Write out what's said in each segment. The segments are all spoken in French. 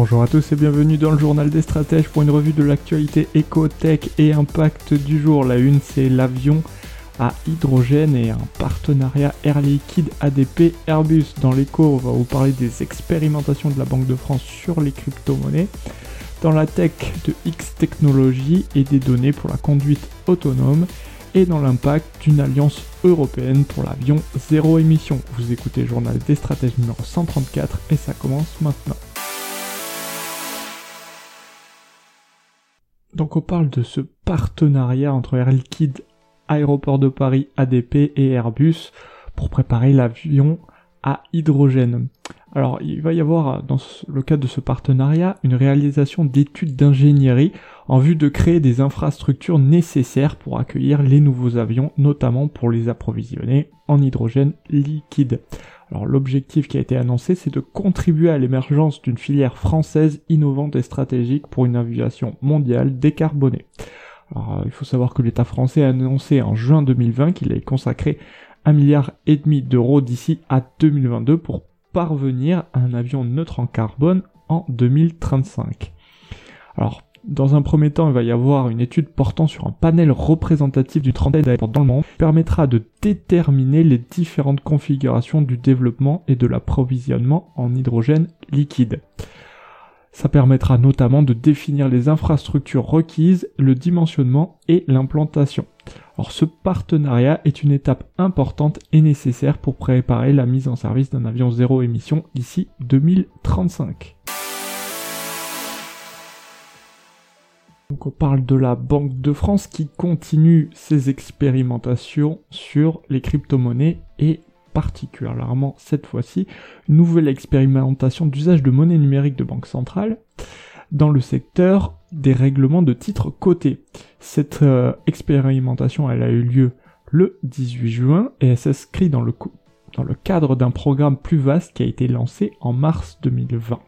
Bonjour à tous et bienvenue dans le journal des stratèges pour une revue de l'actualité éco-tech et impact du jour. La une, c'est l'avion à hydrogène et un partenariat Air Liquide ADP Airbus. Dans l'écho, on va vous parler des expérimentations de la Banque de France sur les crypto-monnaies. Dans la tech de X Technologies et des données pour la conduite autonome. Et dans l'impact d'une alliance européenne pour l'avion zéro émission. Vous écoutez le journal des stratèges numéro 134 et ça commence maintenant. Donc on parle de ce partenariat entre Air Liquide, Aéroport de Paris, ADP et Airbus pour préparer l'avion à hydrogène. Alors il va y avoir dans le cadre de ce partenariat une réalisation d'études d'ingénierie en vue de créer des infrastructures nécessaires pour accueillir les nouveaux avions, notamment pour les approvisionner en hydrogène liquide. Alors l'objectif qui a été annoncé, c'est de contribuer à l'émergence d'une filière française innovante et stratégique pour une aviation mondiale décarbonée. Alors, il faut savoir que l'État français a annoncé en juin 2020 qu'il allait consacrer un milliard et demi d'euros d'ici à 2022 pour parvenir à un avion neutre en carbone en 2035. Alors, dans un premier temps, il va y avoir une étude portant sur un panel représentatif du trentaine d'aéroports dans le monde, qui permettra de déterminer les différentes configurations du développement et de l'approvisionnement en hydrogène liquide. Ça permettra notamment de définir les infrastructures requises, le dimensionnement et l'implantation. Alors ce partenariat est une étape importante et nécessaire pour préparer la mise en service d'un avion zéro émission d'ici 2035. On parle de la Banque de France qui continue ses expérimentations sur les crypto-monnaies et particulièrement cette fois-ci nouvelle expérimentation d'usage de monnaie numérique de banque centrale dans le secteur des règlements de titres cotés. Cette euh, expérimentation a eu lieu le 18 juin et elle s'inscrit dans le cadre d'un programme plus vaste qui a été lancé en mars 2020.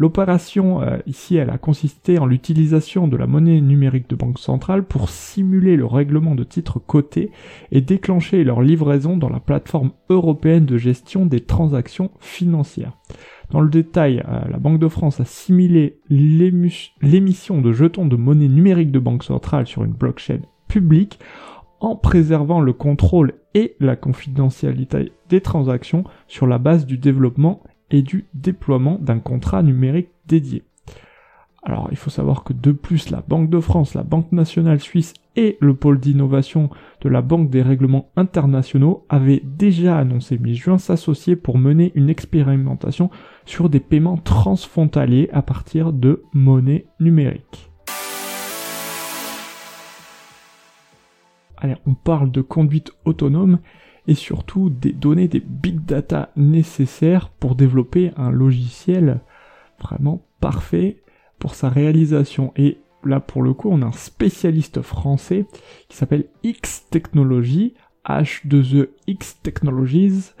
L'opération euh, ici, elle a consisté en l'utilisation de la monnaie numérique de banque centrale pour simuler le règlement de titres cotés et déclencher leur livraison dans la plateforme européenne de gestion des transactions financières. Dans le détail, euh, la Banque de France a simulé l'émission de jetons de monnaie numérique de banque centrale sur une blockchain publique en préservant le contrôle et la confidentialité des transactions sur la base du développement et du déploiement d'un contrat numérique dédié. Alors il faut savoir que de plus la Banque de France, la Banque nationale suisse et le pôle d'innovation de la Banque des règlements internationaux avaient déjà annoncé mi-juin s'associer pour mener une expérimentation sur des paiements transfrontaliers à partir de monnaie numérique. Allez, on parle de conduite autonome et surtout des données des big data nécessaires pour développer un logiciel vraiment parfait pour sa réalisation. Et là, pour le coup, on a un spécialiste français qui s'appelle X Technology, H2E X Technologies,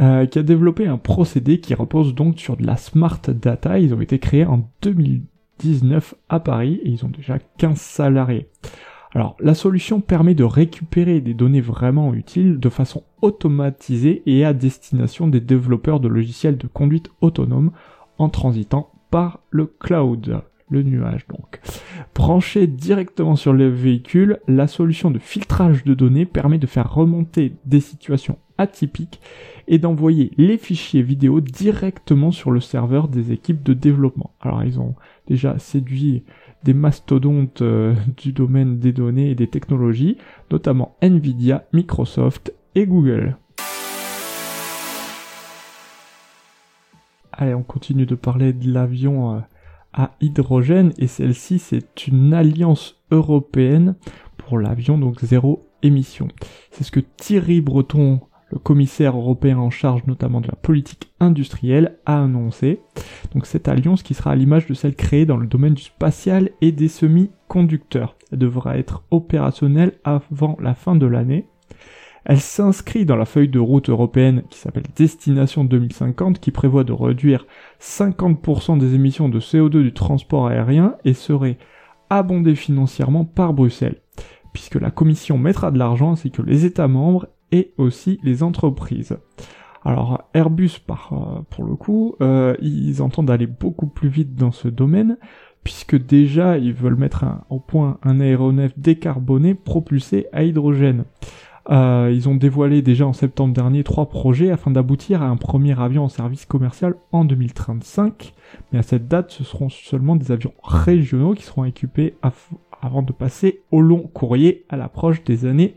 euh, qui a développé un procédé qui repose donc sur de la smart data. Ils ont été créés en 2019 à Paris et ils ont déjà 15 salariés. Alors la solution permet de récupérer des données vraiment utiles de façon automatisée et à destination des développeurs de logiciels de conduite autonome en transitant par le cloud, le nuage donc. Branché directement sur le véhicule, la solution de filtrage de données permet de faire remonter des situations atypiques et d'envoyer les fichiers vidéo directement sur le serveur des équipes de développement. Alors ils ont déjà séduit des mastodontes euh, du domaine des données et des technologies, notamment Nvidia, Microsoft et Google. Allez, on continue de parler de l'avion euh, à hydrogène et celle-ci c'est une alliance européenne pour l'avion donc zéro émission. C'est ce que Thierry Breton le commissaire européen en charge notamment de la politique industrielle, a annoncé. Donc cette alliance qui sera à l'image de celle créée dans le domaine du spatial et des semi conducteurs. Elle devra être opérationnelle avant la fin de l'année. Elle s'inscrit dans la feuille de route européenne qui s'appelle Destination 2050 qui prévoit de réduire 50% des émissions de CO2 du transport aérien et serait abondée financièrement par Bruxelles, puisque la Commission mettra de l'argent ainsi que les États membres et aussi les entreprises. Alors Airbus, par, euh, pour le coup, euh, ils entendent aller beaucoup plus vite dans ce domaine, puisque déjà ils veulent mettre au point un aéronef décarboné propulsé à hydrogène. Euh, ils ont dévoilé déjà en septembre dernier trois projets afin d'aboutir à un premier avion en service commercial en 2035. Mais à cette date, ce seront seulement des avions régionaux qui seront équipés avant de passer au long courrier à l'approche des années